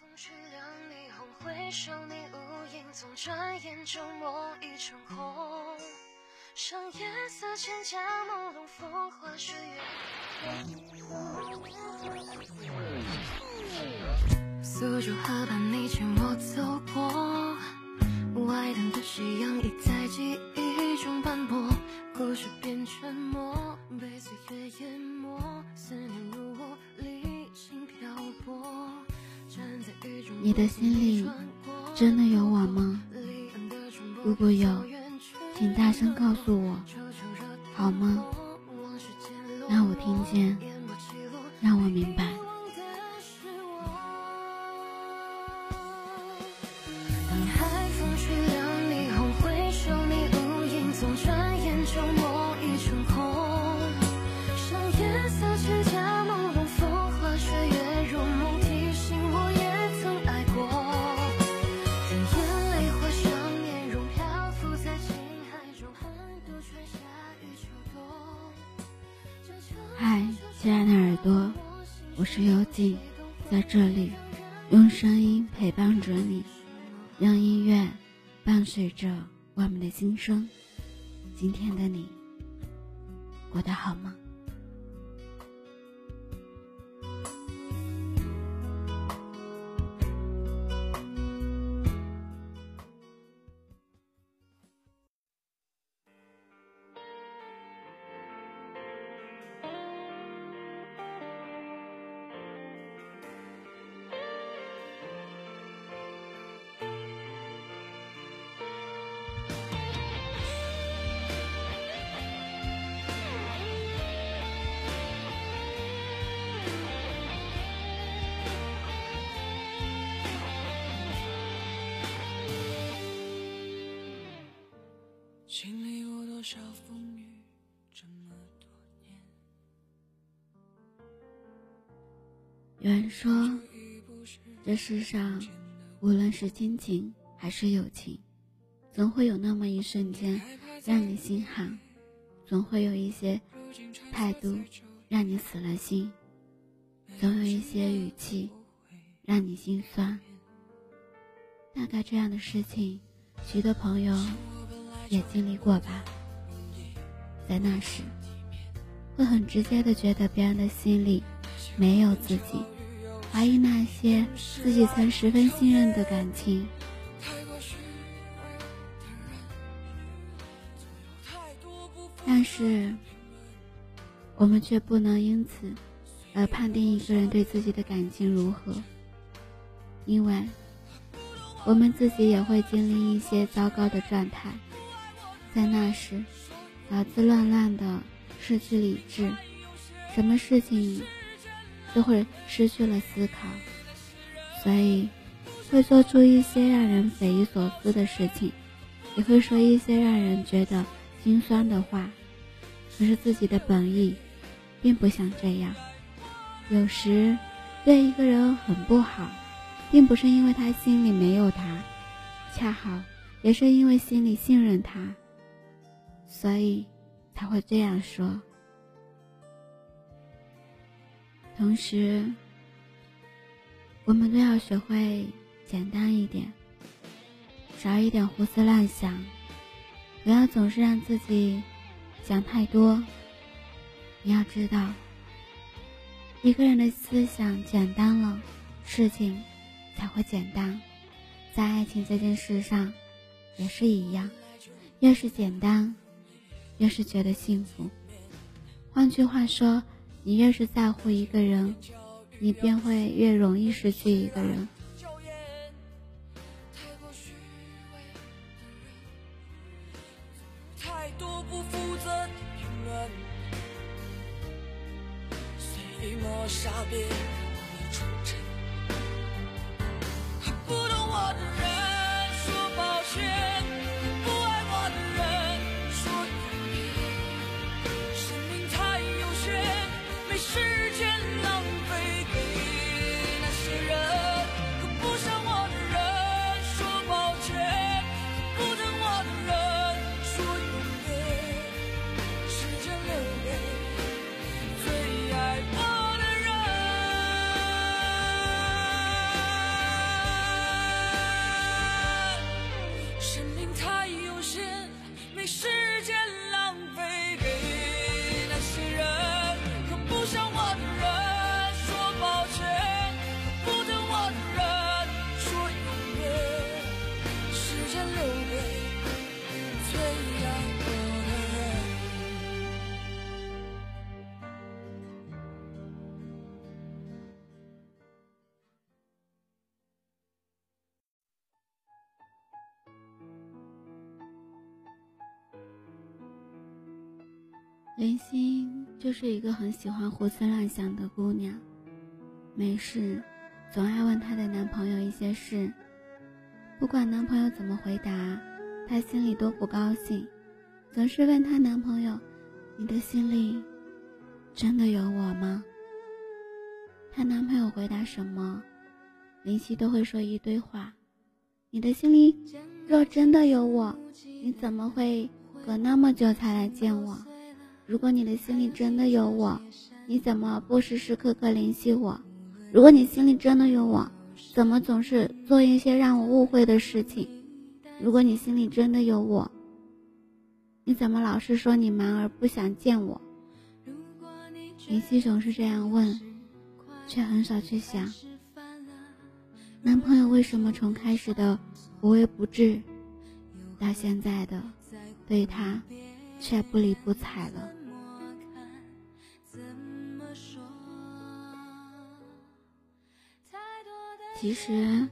风吹凉霓虹回首你无影踪，转眼就墨已成空。上夜色千家朦胧，风花雪月。苏州河畔，你牵我走过，外滩的夕阳已在记忆中斑驳，故事变沉默，被岁月淹没，思念如我离心漂泊。你的心里真的有我吗？如果有，请大声告诉我，好吗？让我听见，让我明白。当海风吹凉霓虹，回首你无影踪，转眼就多，我是幽静，在这里用声音陪伴着你，让音乐伴随着我们的心声。今天的你过得好吗？少风雨，这么多年。有人说，这世上无论是亲情还是友情，总会有那么一瞬间让你心寒，总会有一些态度让你死了心，总有一些语气让你心酸。大概这样的事情，许多朋友也经历过吧。在那时，会很直接的觉得别人的心里没有自己，怀疑那些自己曾十分信任的感情。但是，我们却不能因此而判定一个人对自己的感情如何，因为我们自己也会经历一些糟糕的状态，在那时，脑子乱乱的，失去理智，什么事情都会失去了思考，所以会做出一些让人匪夷所思的事情，也会说一些让人觉得心酸的话。可是自己的本意，并不想这样。有时对一个人很不好，并不是因为他心里没有他，恰好也是因为心里信任他，所以才会这样说。同时，我们都要学会简单一点，少一点胡思乱想，不要总是让自己。想太多，你要知道，一个人的思想简单了，事情才会简单。在爱情这件事上，也是一样，越是简单，越是觉得幸福。换句话说，你越是在乎一个人，你便会越容易失去一个人。傻别出尘，不懂我的人林欣就是一个很喜欢胡思乱想的姑娘，没事总爱问她的男朋友一些事，不管男朋友怎么回答，她心里都不高兴，总是问她男朋友：“你的心里真的有我吗？”她男朋友回答什么，林夕都会说一堆话：“你的心里若真的有我，你怎么会隔那么久才来见我？”如果你的心里真的有我，你怎么不时时刻刻联系我？如果你心里真的有我，怎么总是做一些让我误会的事情？如果你心里真的有我，你怎么老是说你忙而不想见我？林夕总是这样问，却很少去想，男朋友为什么从开始的无微不至，到现在的对他却不理不睬了？其实，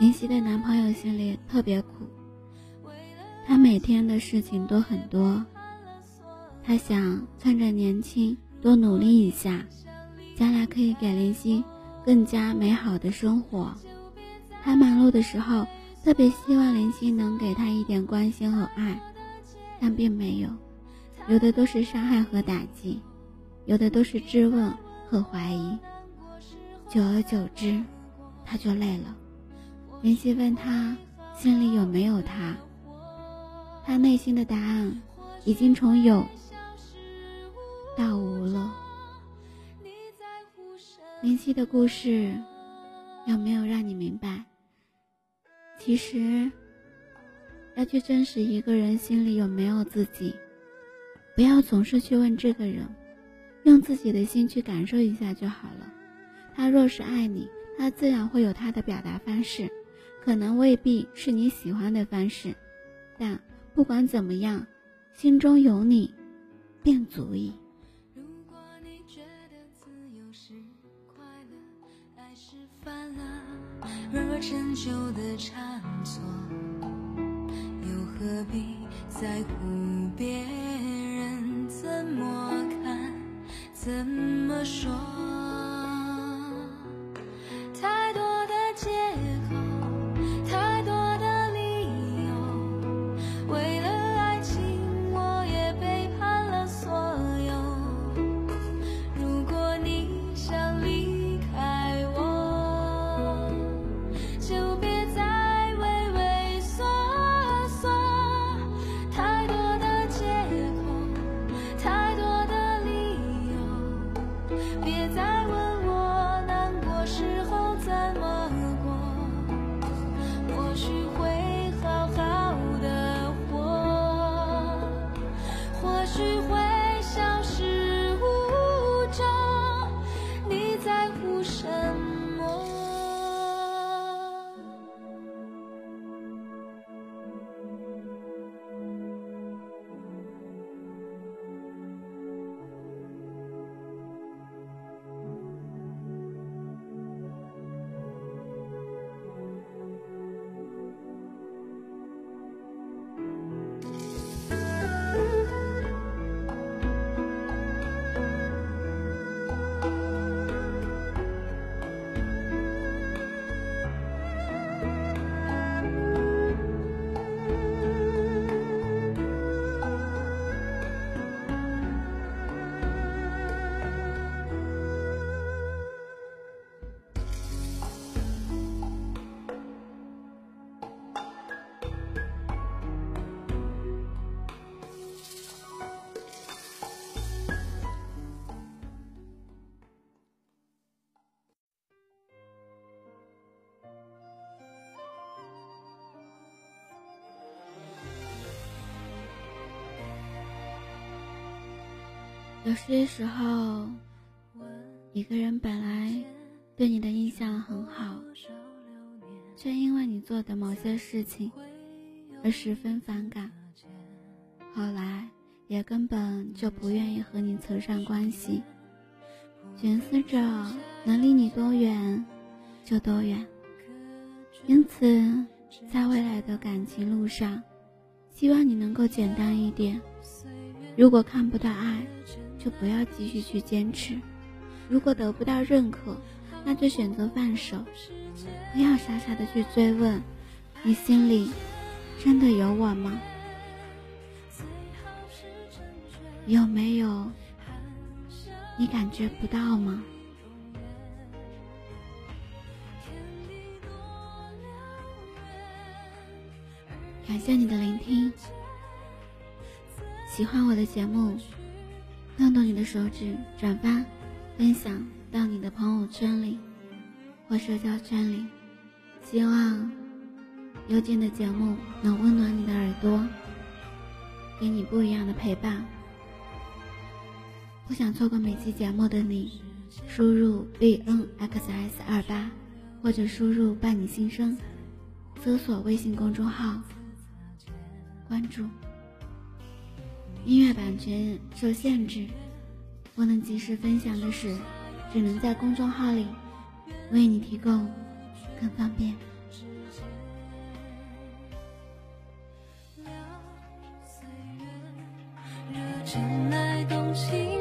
林夕的男朋友心里特别苦，他每天的事情都很多，他想趁着年轻多努力一下，将来可以给林夕更加美好的生活。他忙碌的时候，特别希望林夕能给他一点关心和爱，但并没有，有的都是伤害和打击，有的都是质问和怀疑。久而久之，他就累了。林夕问他心里有没有他，他内心的答案已经从有到无了。林夕的故事有没有让你明白？其实，要去真实一个人心里有没有自己，不要总是去问这个人，用自己的心去感受一下就好了。他若是爱你，他自然会有他的表达方式，可能未必是你喜欢的方式，但不管怎么样，心中有你，便足矣。陈旧的场所，又何必在乎别人怎么看，怎么说？有些时候，一个人本来对你的印象很好，却因为你做的某些事情而十分反感，后来也根本就不愿意和你扯上关系，寻思着能离你多远就多远。因此，在未来的感情路上，希望你能够简单一点。如果看不到爱，就不要继续去坚持；如果得不到认可，那就选择放手。不要傻傻的去追问，你心里真的有我吗？有没有？你感觉不到吗？感谢你的聆听，喜欢我的节目，动动你的手指，转发、分享到你的朋友圈里或社交圈里。希望幽静的节目能温暖你的耳朵，给你不一样的陪伴。不想错过每期节目的你，输入 b n x s 二八，或者输入伴你心声，搜索微信公众号。关注。音乐版权受限制，不能及时分享的是，只能在公众号里为你提供，更方便。尘埃动情